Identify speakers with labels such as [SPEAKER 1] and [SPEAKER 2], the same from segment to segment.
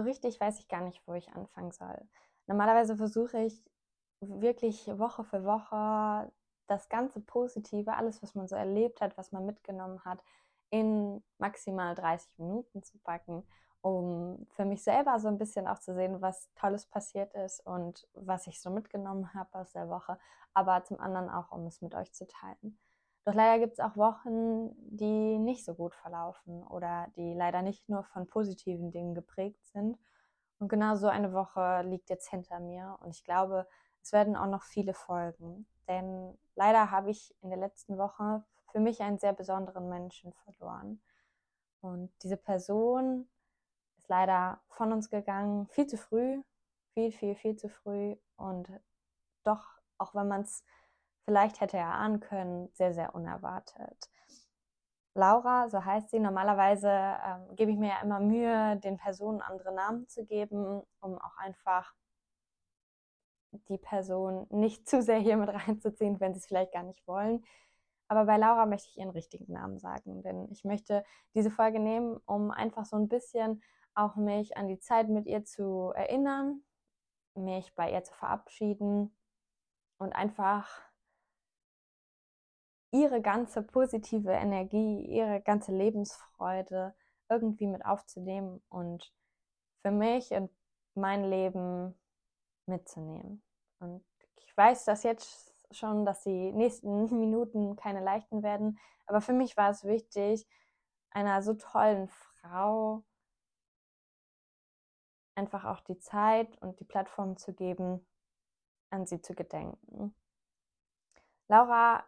[SPEAKER 1] so richtig weiß ich gar nicht, wo ich anfangen soll. Normalerweise versuche ich wirklich Woche für Woche das ganze Positive, alles, was man so erlebt hat, was man mitgenommen hat, in maximal 30 Minuten zu packen, um für mich selber so ein bisschen auch zu sehen, was Tolles passiert ist und was ich so mitgenommen habe aus der Woche, aber zum anderen auch, um es mit euch zu teilen. Doch leider gibt es auch Wochen, die nicht so gut verlaufen oder die leider nicht nur von positiven Dingen geprägt sind. Und genau so eine Woche liegt jetzt hinter mir und ich glaube, es werden auch noch viele folgen. Denn leider habe ich in der letzten Woche für mich einen sehr besonderen Menschen verloren. Und diese Person ist leider von uns gegangen, viel zu früh, viel, viel, viel zu früh. Und doch, auch wenn man es vielleicht hätte erahnen können, sehr, sehr unerwartet. Laura, so heißt sie. Normalerweise ähm, gebe ich mir ja immer Mühe, den Personen andere Namen zu geben, um auch einfach die Person nicht zu sehr hier mit reinzuziehen, wenn sie es vielleicht gar nicht wollen. Aber bei Laura möchte ich ihren richtigen Namen sagen, denn ich möchte diese Folge nehmen, um einfach so ein bisschen auch mich an die Zeit mit ihr zu erinnern, mich bei ihr zu verabschieden und einfach ihre ganze positive Energie, ihre ganze Lebensfreude irgendwie mit aufzunehmen und für mich und mein Leben mitzunehmen. Und ich weiß das jetzt schon, dass die nächsten Minuten keine leichten werden, aber für mich war es wichtig, einer so tollen Frau einfach auch die Zeit und die Plattform zu geben, an sie zu gedenken. Laura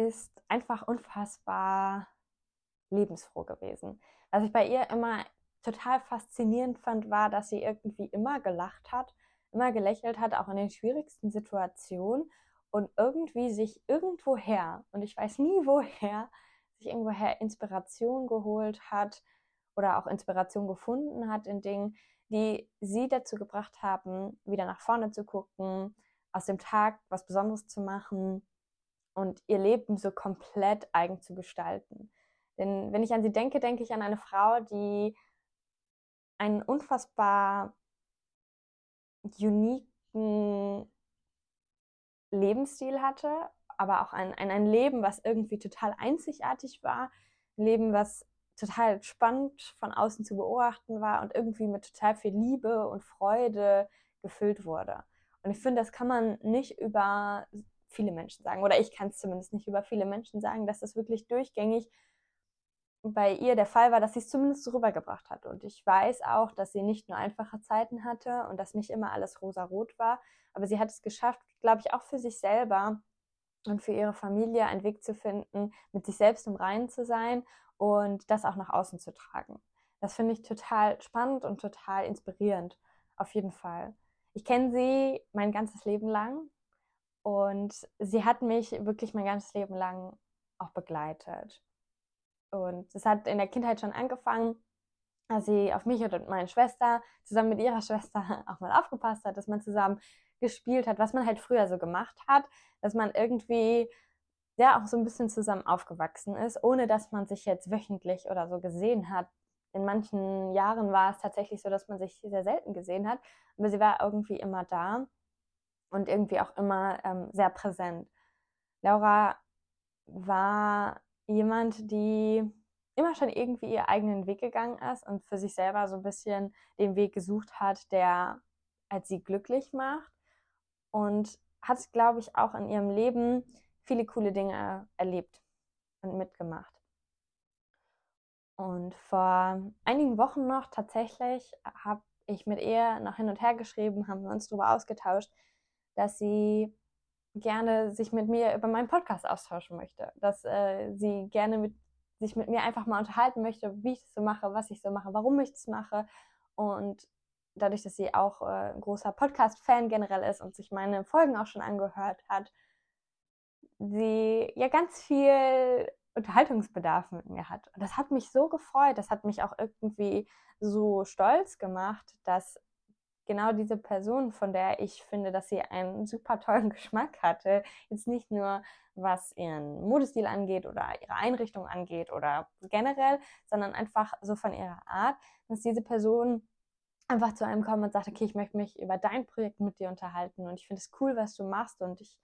[SPEAKER 1] ist einfach unfassbar lebensfroh gewesen. Was ich bei ihr immer total faszinierend fand, war, dass sie irgendwie immer gelacht hat, immer gelächelt hat, auch in den schwierigsten Situationen und irgendwie sich irgendwoher, und ich weiß nie woher, sich irgendwoher Inspiration geholt hat oder auch Inspiration gefunden hat in Dingen, die sie dazu gebracht haben, wieder nach vorne zu gucken, aus dem Tag was Besonderes zu machen und ihr Leben so komplett eigen zu gestalten. Denn wenn ich an sie denke, denke ich an eine Frau, die einen unfassbar uniken Lebensstil hatte, aber auch ein, ein, ein Leben, was irgendwie total einzigartig war, ein Leben, was total spannend von außen zu beobachten war und irgendwie mit total viel Liebe und Freude gefüllt wurde. Und ich finde, das kann man nicht über viele Menschen sagen, oder ich kann es zumindest nicht über viele Menschen sagen, dass das wirklich durchgängig bei ihr der Fall war, dass sie es zumindest rübergebracht hat. Und ich weiß auch, dass sie nicht nur einfache Zeiten hatte und dass nicht immer alles rosa-rot war, aber sie hat es geschafft, glaube ich, auch für sich selber und für ihre Familie einen Weg zu finden, mit sich selbst im Reinen zu sein und das auch nach außen zu tragen. Das finde ich total spannend und total inspirierend, auf jeden Fall. Ich kenne sie mein ganzes Leben lang und sie hat mich wirklich mein ganzes Leben lang auch begleitet. Und es hat in der Kindheit schon angefangen, als sie auf mich und meine Schwester zusammen mit ihrer Schwester auch mal aufgepasst hat, dass man zusammen gespielt hat, was man halt früher so gemacht hat, dass man irgendwie ja auch so ein bisschen zusammen aufgewachsen ist, ohne dass man sich jetzt wöchentlich oder so gesehen hat. In manchen Jahren war es tatsächlich so, dass man sich sehr selten gesehen hat, aber sie war irgendwie immer da und irgendwie auch immer ähm, sehr präsent. Laura war jemand, die immer schon irgendwie ihr eigenen Weg gegangen ist und für sich selber so ein bisschen den Weg gesucht hat, der als sie glücklich macht und hat, glaube ich, auch in ihrem Leben viele coole Dinge erlebt und mitgemacht. Und vor einigen Wochen noch tatsächlich habe ich mit ihr noch hin und her geschrieben, haben wir uns darüber ausgetauscht, dass sie gerne sich mit mir über meinen Podcast austauschen möchte, dass äh, sie gerne mit, sich mit mir einfach mal unterhalten möchte, wie ich das so mache, was ich so mache, warum ich das mache. Und dadurch, dass sie auch äh, ein großer Podcast-Fan generell ist und sich meine Folgen auch schon angehört hat, sie ja ganz viel Unterhaltungsbedarf mit mir hat. Und das hat mich so gefreut, das hat mich auch irgendwie so stolz gemacht, dass genau diese Person, von der ich finde, dass sie einen super tollen Geschmack hatte, jetzt nicht nur was ihren Modestil angeht oder ihre Einrichtung angeht oder generell, sondern einfach so von ihrer Art, dass diese Person einfach zu einem kommen und sagt, okay, ich möchte mich über dein Projekt mit dir unterhalten und ich finde es cool, was du machst und ich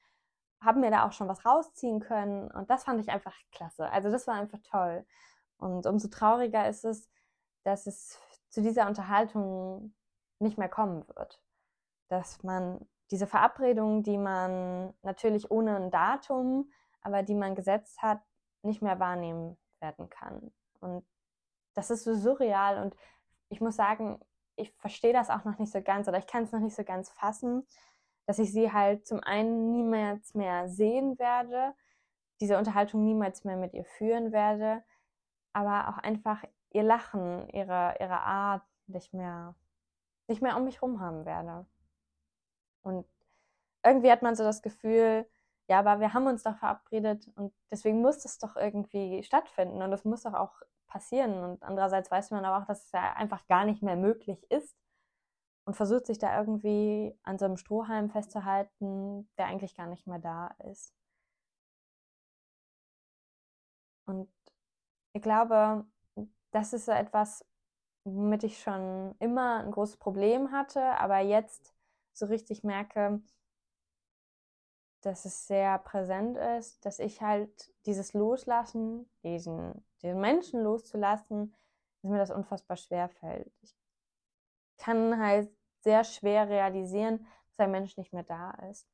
[SPEAKER 1] habe mir da auch schon was rausziehen können und das fand ich einfach klasse. Also das war einfach toll. Und umso trauriger ist es, dass es zu dieser Unterhaltung nicht mehr kommen wird. Dass man diese Verabredung, die man natürlich ohne ein Datum, aber die man gesetzt hat, nicht mehr wahrnehmen werden kann. Und das ist so surreal und ich muss sagen, ich verstehe das auch noch nicht so ganz oder ich kann es noch nicht so ganz fassen, dass ich sie halt zum einen niemals mehr sehen werde, diese Unterhaltung niemals mehr mit ihr führen werde, aber auch einfach ihr Lachen, ihre, ihre Art nicht mehr, nicht mehr um mich rum haben werde. Und irgendwie hat man so das Gefühl, ja, aber wir haben uns doch verabredet und deswegen muss das doch irgendwie stattfinden und das muss doch auch passieren. Und andererseits weiß man aber auch, dass es ja einfach gar nicht mehr möglich ist und versucht sich da irgendwie an so einem Strohhalm festzuhalten, der eigentlich gar nicht mehr da ist. Und ich glaube, das ist so etwas, womit ich schon immer ein großes Problem hatte, aber jetzt so richtig merke, dass es sehr präsent ist, dass ich halt dieses Loslassen, diesen, diesen Menschen loszulassen, dass mir das unfassbar schwer fällt. Ich kann halt sehr schwer realisieren, dass ein Mensch nicht mehr da ist.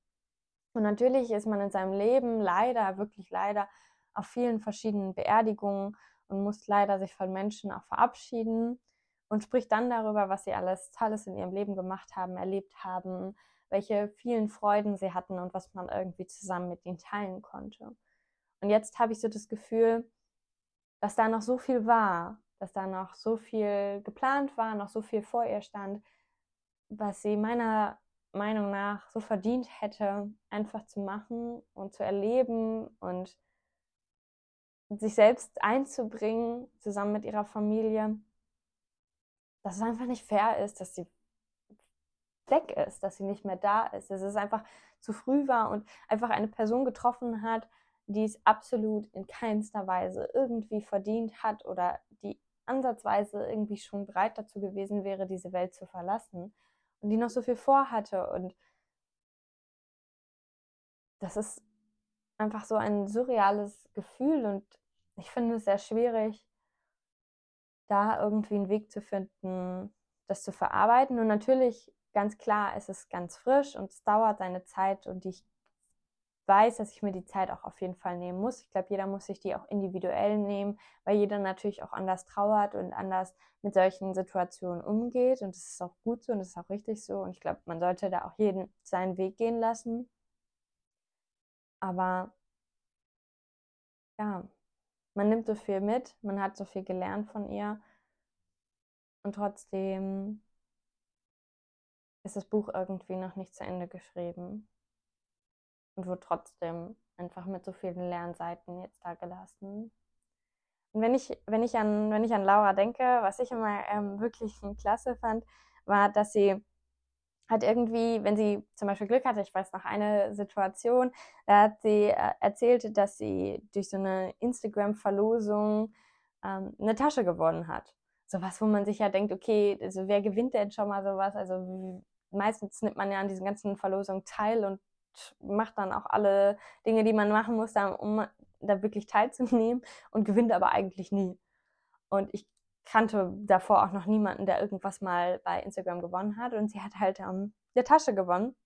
[SPEAKER 1] Und natürlich ist man in seinem Leben leider, wirklich leider, auf vielen verschiedenen Beerdigungen und muss leider sich von Menschen auch verabschieden und spricht dann darüber, was sie alles Tolles in ihrem Leben gemacht haben, erlebt haben, welche vielen Freuden sie hatten und was man irgendwie zusammen mit ihnen teilen konnte. Und jetzt habe ich so das Gefühl, dass da noch so viel war, dass da noch so viel geplant war, noch so viel vor ihr stand, was sie meiner Meinung nach so verdient hätte, einfach zu machen und zu erleben und sich selbst einzubringen, zusammen mit ihrer Familie, dass es einfach nicht fair ist, dass sie weg ist, dass sie nicht mehr da ist, dass es einfach zu früh war und einfach eine Person getroffen hat, die es absolut in keinster Weise irgendwie verdient hat oder die ansatzweise irgendwie schon bereit dazu gewesen wäre, diese Welt zu verlassen und die noch so viel vorhatte. Und das ist einfach so ein surreales Gefühl und ich finde es sehr schwierig, da irgendwie einen Weg zu finden, das zu verarbeiten. Und natürlich, ganz klar, ist es ganz frisch und es dauert seine Zeit und ich weiß, dass ich mir die Zeit auch auf jeden Fall nehmen muss. Ich glaube, jeder muss sich die auch individuell nehmen, weil jeder natürlich auch anders trauert und anders mit solchen Situationen umgeht. Und das ist auch gut so und das ist auch richtig so. Und ich glaube, man sollte da auch jeden seinen Weg gehen lassen. Aber ja, man nimmt so viel mit, man hat so viel gelernt von ihr. Und trotzdem ist das Buch irgendwie noch nicht zu Ende geschrieben und wurde trotzdem einfach mit so vielen Lernseiten jetzt da gelassen. Und wenn ich, wenn ich an, wenn ich an Laura denke, was ich immer ähm, wirklich klasse fand, war, dass sie hat irgendwie, wenn sie zum Beispiel Glück hatte, ich weiß noch eine Situation, da hat sie äh, erzählt, dass sie durch so eine Instagram-Verlosung ähm, eine Tasche gewonnen hat. Sowas, wo man sich ja denkt, okay, also wer gewinnt denn schon mal sowas? Also meistens nimmt man ja an diesen ganzen Verlosungen teil und macht dann auch alle Dinge, die man machen muss, um da wirklich teilzunehmen und gewinnt aber eigentlich nie. Und ich kannte davor auch noch niemanden, der irgendwas mal bei Instagram gewonnen hat. Und sie hat halt ähm, eine Tasche gewonnen,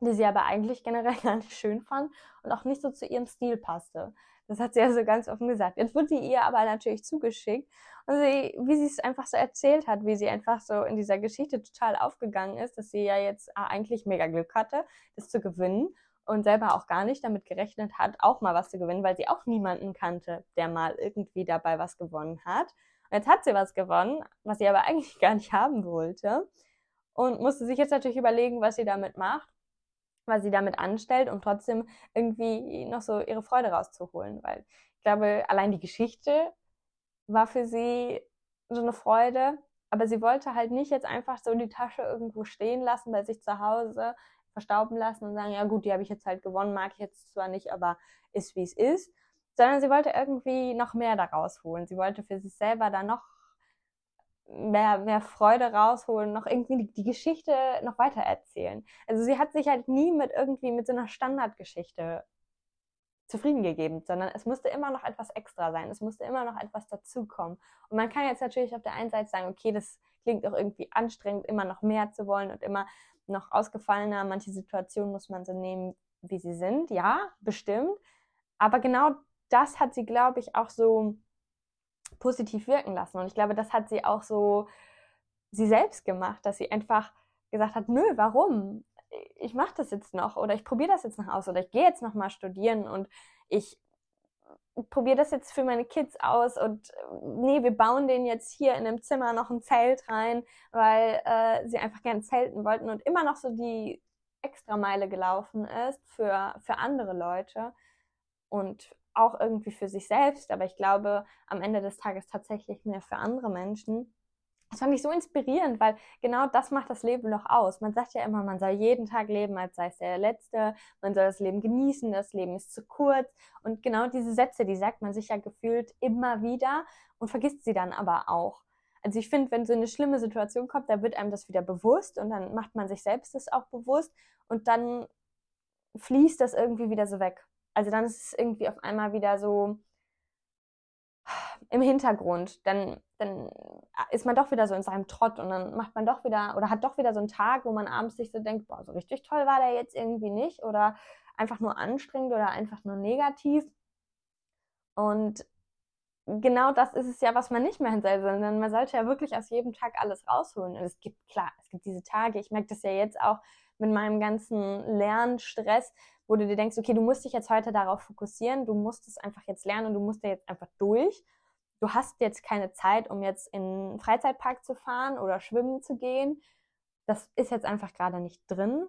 [SPEAKER 1] die sie aber eigentlich generell gar nicht schön fand und auch nicht so zu ihrem Stil passte. Das hat sie ja so ganz offen gesagt. Jetzt wurde die ihr aber natürlich zugeschickt. Und sie, wie sie es einfach so erzählt hat, wie sie einfach so in dieser Geschichte total aufgegangen ist, dass sie ja jetzt ah, eigentlich mega Glück hatte, das zu gewinnen und selber auch gar nicht damit gerechnet hat, auch mal was zu gewinnen, weil sie auch niemanden kannte, der mal irgendwie dabei was gewonnen hat. Und jetzt hat sie was gewonnen, was sie aber eigentlich gar nicht haben wollte. Und musste sich jetzt natürlich überlegen, was sie damit macht was sie damit anstellt, um trotzdem irgendwie noch so ihre Freude rauszuholen. Weil ich glaube, allein die Geschichte war für sie so eine Freude, aber sie wollte halt nicht jetzt einfach so die Tasche irgendwo stehen lassen bei sich zu Hause, verstauben lassen und sagen, ja gut, die habe ich jetzt halt gewonnen, mag ich jetzt zwar nicht, aber ist wie es ist, sondern sie wollte irgendwie noch mehr daraus holen. Sie wollte für sich selber da noch mehr, mehr Freude rausholen, noch irgendwie die, die Geschichte noch weiter erzählen. Also sie hat sich halt nie mit irgendwie mit so einer Standardgeschichte zufrieden gegeben, sondern es musste immer noch etwas extra sein, es musste immer noch etwas dazukommen. Und man kann jetzt natürlich auf der einen Seite sagen, okay, das klingt auch irgendwie anstrengend, immer noch mehr zu wollen und immer noch ausgefallener. Manche Situationen muss man so nehmen, wie sie sind, ja, bestimmt. Aber genau das hat sie, glaube ich, auch so positiv wirken lassen. Und ich glaube, das hat sie auch so sie selbst gemacht, dass sie einfach gesagt hat, nö, warum? Ich mache das jetzt noch oder ich probiere das jetzt noch aus oder ich gehe jetzt noch mal studieren und ich probiere das jetzt für meine Kids aus und nee, wir bauen denen jetzt hier in dem Zimmer noch ein Zelt rein, weil äh, sie einfach gern zelten wollten und immer noch so die Extrameile gelaufen ist für, für andere Leute und auch irgendwie für sich selbst, aber ich glaube am Ende des Tages tatsächlich mehr für andere Menschen. Das fand ich so inspirierend, weil genau das macht das Leben doch aus. Man sagt ja immer, man soll jeden Tag leben, als sei es der letzte. Man soll das Leben genießen, das Leben ist zu kurz. Und genau diese Sätze, die sagt man sich ja gefühlt immer wieder und vergisst sie dann aber auch. Also ich finde, wenn so eine schlimme Situation kommt, da wird einem das wieder bewusst und dann macht man sich selbst das auch bewusst und dann fließt das irgendwie wieder so weg. Also dann ist es irgendwie auf einmal wieder so im Hintergrund. Dann, dann ist man doch wieder so in seinem Trott und dann macht man doch wieder oder hat doch wieder so einen Tag, wo man abends sich so denkt, boah, so richtig toll war der jetzt irgendwie nicht oder einfach nur anstrengend oder einfach nur negativ. Und genau das ist es ja, was man nicht mehr hin soll, sondern man sollte ja wirklich aus jedem Tag alles rausholen. Und es gibt, klar, es gibt diese Tage, ich merke das ja jetzt auch mit meinem ganzen Lernstress, wo du dir denkst, okay, du musst dich jetzt heute darauf fokussieren, du musst es einfach jetzt lernen und du musst da jetzt einfach durch. Du hast jetzt keine Zeit, um jetzt in einen Freizeitpark zu fahren oder schwimmen zu gehen. Das ist jetzt einfach gerade nicht drin.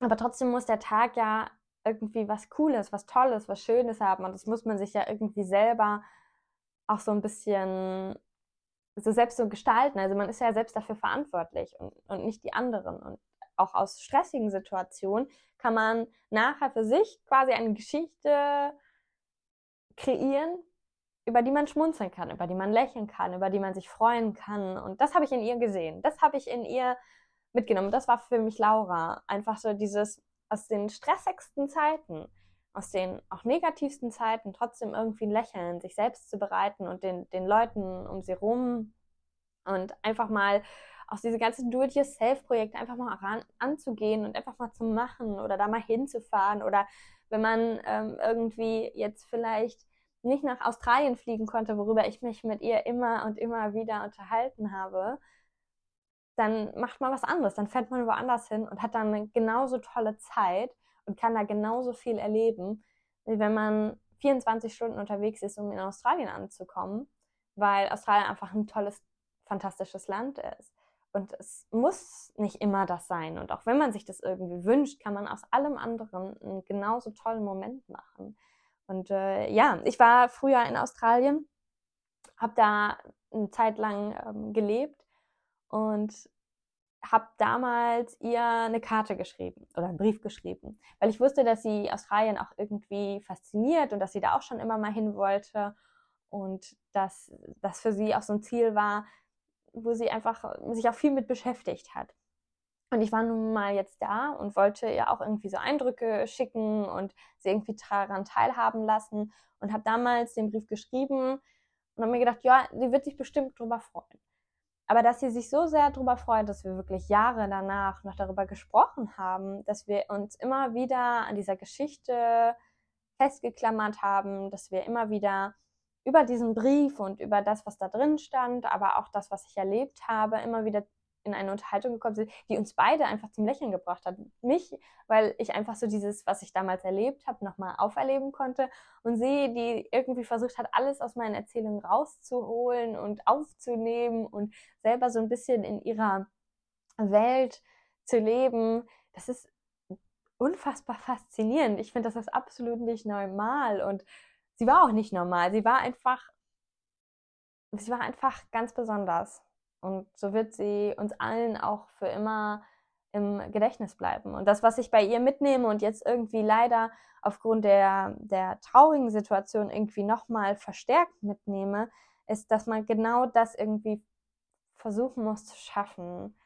[SPEAKER 1] Aber trotzdem muss der Tag ja irgendwie was Cooles, was Tolles, was Schönes haben. Und das muss man sich ja irgendwie selber auch so ein bisschen so selbst so gestalten. Also man ist ja selbst dafür verantwortlich und, und nicht die anderen. Und auch aus stressigen Situationen, kann man nachher für sich quasi eine Geschichte kreieren, über die man schmunzeln kann, über die man lächeln kann, über die man sich freuen kann. Und das habe ich in ihr gesehen. Das habe ich in ihr mitgenommen. Das war für mich Laura. Einfach so dieses aus den stressigsten Zeiten, aus den auch negativsten Zeiten trotzdem irgendwie ein Lächeln, sich selbst zu bereiten und den, den Leuten um sie rum und einfach mal auch diese ganzen Do-it-yourself-Projekte einfach mal ran, anzugehen und einfach mal zu machen oder da mal hinzufahren oder wenn man ähm, irgendwie jetzt vielleicht nicht nach Australien fliegen konnte, worüber ich mich mit ihr immer und immer wieder unterhalten habe, dann macht man was anderes, dann fährt man woanders hin und hat dann eine genauso tolle Zeit und kann da genauso viel erleben, wie wenn man 24 Stunden unterwegs ist, um in Australien anzukommen, weil Australien einfach ein tolles, fantastisches Land ist. Und es muss nicht immer das sein. Und auch wenn man sich das irgendwie wünscht, kann man aus allem anderen einen genauso tollen Moment machen. Und äh, ja, ich war früher in Australien, habe da eine Zeit lang ähm, gelebt und habe damals ihr eine Karte geschrieben oder einen Brief geschrieben, weil ich wusste, dass sie Australien auch irgendwie fasziniert und dass sie da auch schon immer mal hin wollte und dass das für sie auch so ein Ziel war, wo sie einfach sich auch viel mit beschäftigt hat. Und ich war nun mal jetzt da und wollte ihr auch irgendwie so Eindrücke schicken und sie irgendwie daran teilhaben lassen und habe damals den Brief geschrieben und habe mir gedacht, ja, sie wird sich bestimmt drüber freuen. Aber dass sie sich so sehr darüber freut, dass wir wirklich Jahre danach noch darüber gesprochen haben, dass wir uns immer wieder an dieser Geschichte festgeklammert haben, dass wir immer wieder über diesen Brief und über das, was da drin stand, aber auch das, was ich erlebt habe, immer wieder in eine Unterhaltung gekommen sind, die uns beide einfach zum Lächeln gebracht hat. Mich, weil ich einfach so dieses, was ich damals erlebt habe, nochmal auferleben konnte. Und sie, die irgendwie versucht hat, alles aus meinen Erzählungen rauszuholen und aufzunehmen und selber so ein bisschen in ihrer Welt zu leben. Das ist unfassbar faszinierend. Ich finde, das ist absolut nicht normal und sie war auch nicht normal. Sie war einfach, sie war einfach ganz besonders. Und so wird sie uns allen auch für immer im Gedächtnis bleiben. Und das, was ich bei ihr mitnehme und jetzt irgendwie leider aufgrund der, der traurigen Situation irgendwie nochmal verstärkt mitnehme, ist, dass man genau das irgendwie versuchen muss zu schaffen,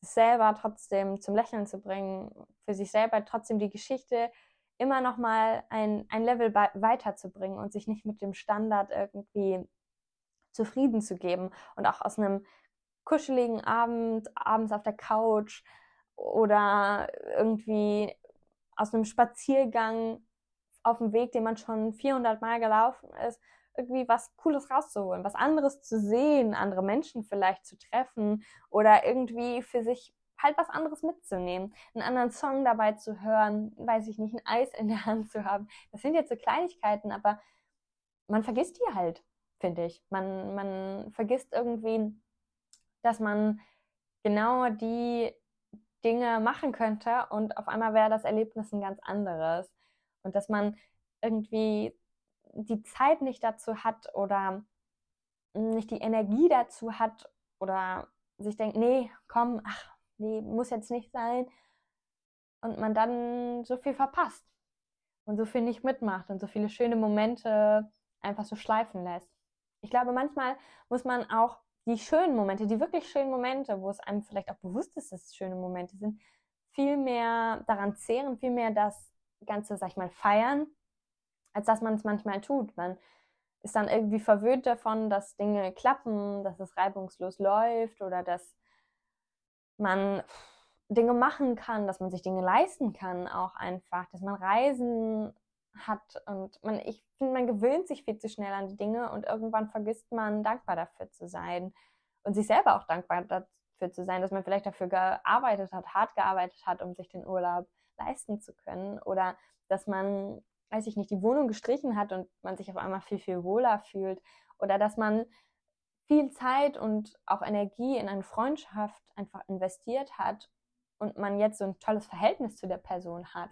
[SPEAKER 1] selber trotzdem zum Lächeln zu bringen, für sich selber trotzdem die Geschichte immer noch mal ein, ein Level weiterzubringen und sich nicht mit dem Standard irgendwie zufrieden zu geben. Und auch aus einem kuscheligen Abend, abends auf der Couch oder irgendwie aus einem Spaziergang auf dem Weg, den man schon 400 Mal gelaufen ist, irgendwie was Cooles rauszuholen, was anderes zu sehen, andere Menschen vielleicht zu treffen oder irgendwie für sich halt was anderes mitzunehmen, einen anderen Song dabei zu hören, weiß ich nicht, ein Eis in der Hand zu haben. Das sind jetzt so Kleinigkeiten, aber man vergisst die halt, finde ich. Man, man vergisst irgendwie, dass man genau die Dinge machen könnte und auf einmal wäre das Erlebnis ein ganz anderes. Und dass man irgendwie die Zeit nicht dazu hat oder nicht die Energie dazu hat oder sich denkt, nee, komm, ach, nee, muss jetzt nicht sein. Und man dann so viel verpasst und so viel nicht mitmacht und so viele schöne Momente einfach so schleifen lässt. Ich glaube, manchmal muss man auch die schönen Momente, die wirklich schönen Momente, wo es einem vielleicht auch bewusst ist, dass es schöne Momente sind, viel mehr daran zehren, viel mehr das Ganze, sag ich mal, feiern, als dass man es manchmal tut. Man ist dann irgendwie verwöhnt davon, dass Dinge klappen, dass es reibungslos läuft oder dass man Dinge machen kann, dass man sich Dinge leisten kann, auch einfach, dass man Reisen hat und man, ich finde, man gewöhnt sich viel zu schnell an die Dinge und irgendwann vergisst man, dankbar dafür zu sein und sich selber auch dankbar dafür zu sein, dass man vielleicht dafür gearbeitet hat, hart gearbeitet hat, um sich den Urlaub leisten zu können oder dass man, weiß ich nicht, die Wohnung gestrichen hat und man sich auf einmal viel, viel wohler fühlt oder dass man viel Zeit und auch Energie in eine Freundschaft einfach investiert hat und man jetzt so ein tolles Verhältnis zu der Person hat,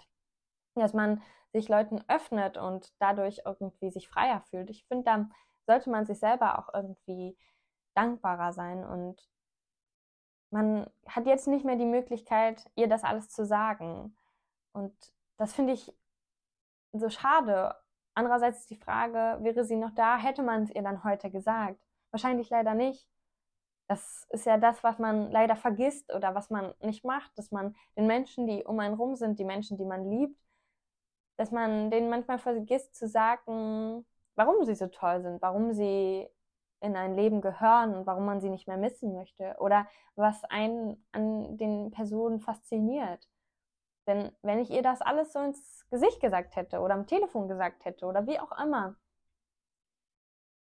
[SPEAKER 1] dass man sich Leuten öffnet und dadurch irgendwie sich freier fühlt. Ich finde, da sollte man sich selber auch irgendwie dankbarer sein und man hat jetzt nicht mehr die Möglichkeit, ihr das alles zu sagen. Und das finde ich so schade. Andererseits ist die Frage, wäre sie noch da, hätte man es ihr dann heute gesagt? Wahrscheinlich leider nicht. Das ist ja das, was man leider vergisst oder was man nicht macht, dass man den Menschen, die um einen rum sind, die Menschen, die man liebt, dass man denen manchmal vergisst zu sagen, warum sie so toll sind, warum sie in ein Leben gehören und warum man sie nicht mehr missen möchte oder was einen an den Personen fasziniert. Denn wenn ich ihr das alles so ins Gesicht gesagt hätte oder am Telefon gesagt hätte oder wie auch immer,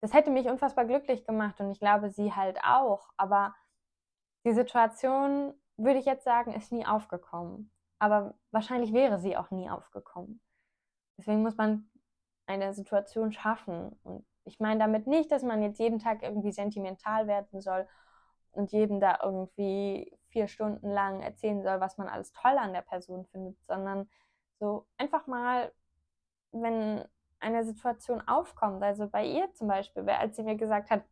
[SPEAKER 1] das hätte mich unfassbar glücklich gemacht und ich glaube, sie halt auch. Aber die Situation, würde ich jetzt sagen, ist nie aufgekommen. Aber wahrscheinlich wäre sie auch nie aufgekommen. Deswegen muss man eine Situation schaffen. Und ich meine damit nicht, dass man jetzt jeden Tag irgendwie sentimental werden soll und jedem da irgendwie vier Stunden lang erzählen soll, was man alles toll an der Person findet, sondern so einfach mal, wenn eine Situation aufkommt. Also bei ihr zum Beispiel, als sie mir gesagt hat,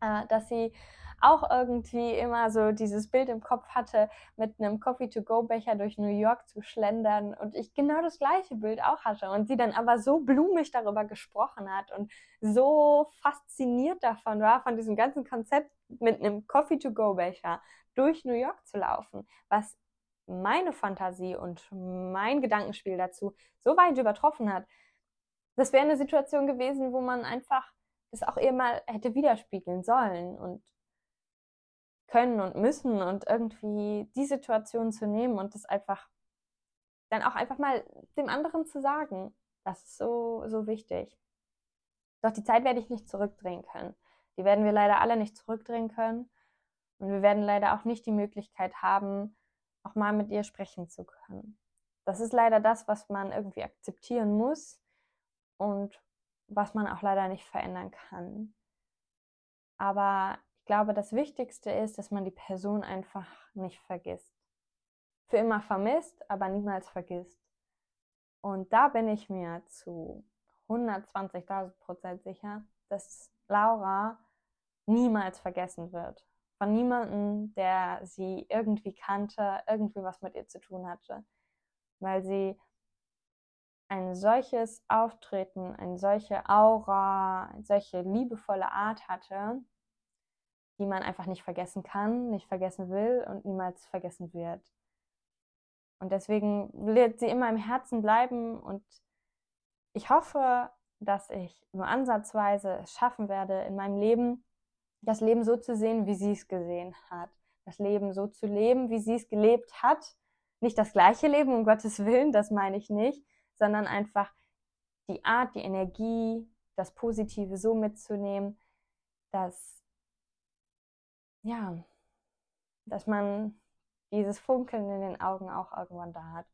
[SPEAKER 1] äh, dass sie auch irgendwie immer so dieses Bild im Kopf hatte, mit einem Coffee-to-go-Becher durch New York zu schlendern und ich genau das gleiche Bild auch hatte und sie dann aber so blumig darüber gesprochen hat und so fasziniert davon war, von diesem ganzen Konzept mit einem Coffee-to-go-Becher durch New York zu laufen, was meine Fantasie und mein Gedankenspiel dazu so weit übertroffen hat, das wäre eine Situation gewesen, wo man einfach das auch eher mal hätte widerspiegeln sollen und können und müssen und irgendwie die Situation zu nehmen und das einfach dann auch einfach mal dem anderen zu sagen. Das ist so, so wichtig. Doch die Zeit werde ich nicht zurückdrehen können. Die werden wir leider alle nicht zurückdrehen können. Und wir werden leider auch nicht die Möglichkeit haben, auch mal mit ihr sprechen zu können. Das ist leider das, was man irgendwie akzeptieren muss und was man auch leider nicht verändern kann. Aber ich glaube, das Wichtigste ist, dass man die Person einfach nicht vergisst. Für immer vermisst, aber niemals vergisst. Und da bin ich mir zu 120.000 Prozent sicher, dass Laura niemals vergessen wird. Von niemandem, der sie irgendwie kannte, irgendwie was mit ihr zu tun hatte. Weil sie ein solches Auftreten, eine solche Aura, eine solche liebevolle Art hatte, die man einfach nicht vergessen kann, nicht vergessen will und niemals vergessen wird. Und deswegen wird sie immer im Herzen bleiben und ich hoffe, dass ich nur ansatzweise es schaffen werde, in meinem Leben das Leben so zu sehen, wie sie es gesehen hat. Das Leben so zu leben, wie sie es gelebt hat. Nicht das gleiche Leben, um Gottes Willen, das meine ich nicht, sondern einfach die Art, die Energie, das Positive so mitzunehmen, dass, ja, dass man dieses Funkeln in den Augen auch irgendwann da hat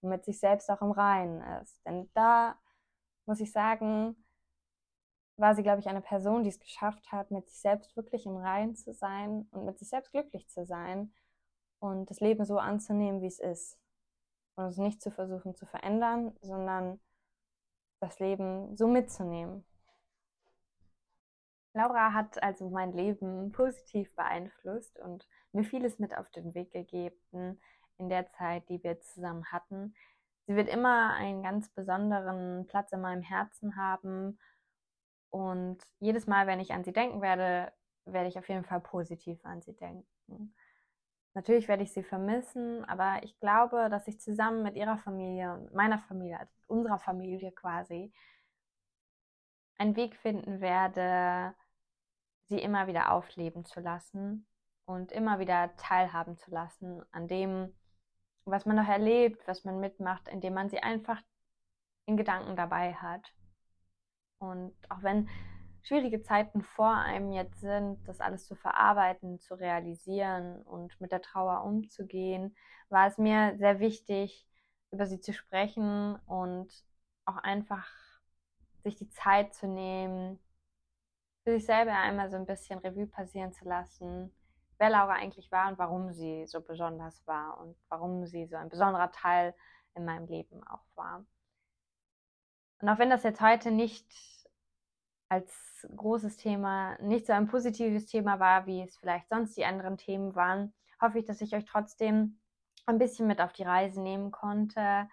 [SPEAKER 1] und mit sich selbst auch im Reinen ist. Denn da muss ich sagen, war sie, glaube ich, eine Person, die es geschafft hat, mit sich selbst wirklich im Reinen zu sein und mit sich selbst glücklich zu sein und das Leben so anzunehmen, wie es ist. Und es nicht zu versuchen zu verändern, sondern das Leben so mitzunehmen. Laura hat also mein Leben positiv beeinflusst und mir vieles mit auf den Weg gegeben in der Zeit, die wir zusammen hatten. Sie wird immer einen ganz besonderen Platz in meinem Herzen haben und jedes Mal, wenn ich an sie denken werde, werde ich auf jeden Fall positiv an sie denken. Natürlich werde ich sie vermissen, aber ich glaube, dass ich zusammen mit ihrer Familie und meiner Familie, also unserer Familie quasi, einen Weg finden werde, sie immer wieder aufleben zu lassen und immer wieder teilhaben zu lassen an dem, was man noch erlebt, was man mitmacht, indem man sie einfach in Gedanken dabei hat. Und auch wenn schwierige Zeiten vor einem jetzt sind, das alles zu verarbeiten, zu realisieren und mit der Trauer umzugehen, war es mir sehr wichtig, über sie zu sprechen und auch einfach sich die Zeit zu nehmen, für sich selber einmal so ein bisschen Revue passieren zu lassen, wer Laura eigentlich war und warum sie so besonders war und warum sie so ein besonderer Teil in meinem Leben auch war. Und auch wenn das jetzt heute nicht als großes Thema nicht so ein positives Thema war, wie es vielleicht sonst die anderen Themen waren, hoffe ich, dass ich euch trotzdem ein bisschen mit auf die Reise nehmen konnte,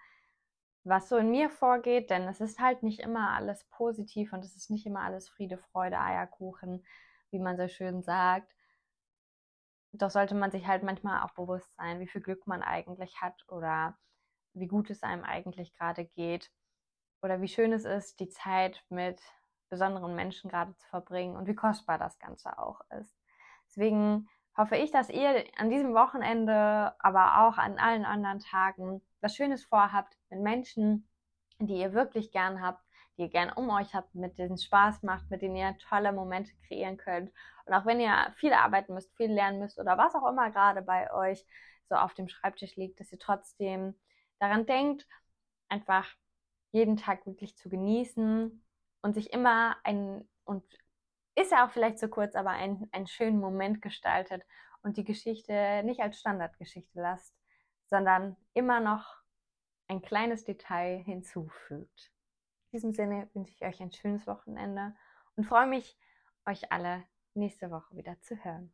[SPEAKER 1] was so in mir vorgeht, denn es ist halt nicht immer alles positiv und es ist nicht immer alles Friede, Freude, Eierkuchen, wie man so schön sagt. Doch sollte man sich halt manchmal auch bewusst sein, wie viel Glück man eigentlich hat oder wie gut es einem eigentlich gerade geht oder wie schön es ist, die Zeit mit besonderen Menschen gerade zu verbringen und wie kostbar das Ganze auch ist. Deswegen hoffe ich, dass ihr an diesem Wochenende, aber auch an allen anderen Tagen was Schönes vorhabt mit Menschen, die ihr wirklich gern habt, die ihr gern um euch habt, mit denen es Spaß macht, mit denen ihr tolle Momente kreieren könnt. Und auch wenn ihr viel arbeiten müsst, viel lernen müsst oder was auch immer gerade bei euch so auf dem Schreibtisch liegt, dass ihr trotzdem daran denkt, einfach jeden Tag wirklich zu genießen und sich immer ein, und ist ja auch vielleicht zu kurz, aber ein, einen schönen Moment gestaltet und die Geschichte nicht als Standardgeschichte lasst, sondern immer noch ein kleines Detail hinzufügt. In diesem Sinne wünsche ich euch ein schönes Wochenende und freue mich, euch alle nächste Woche wieder zu hören.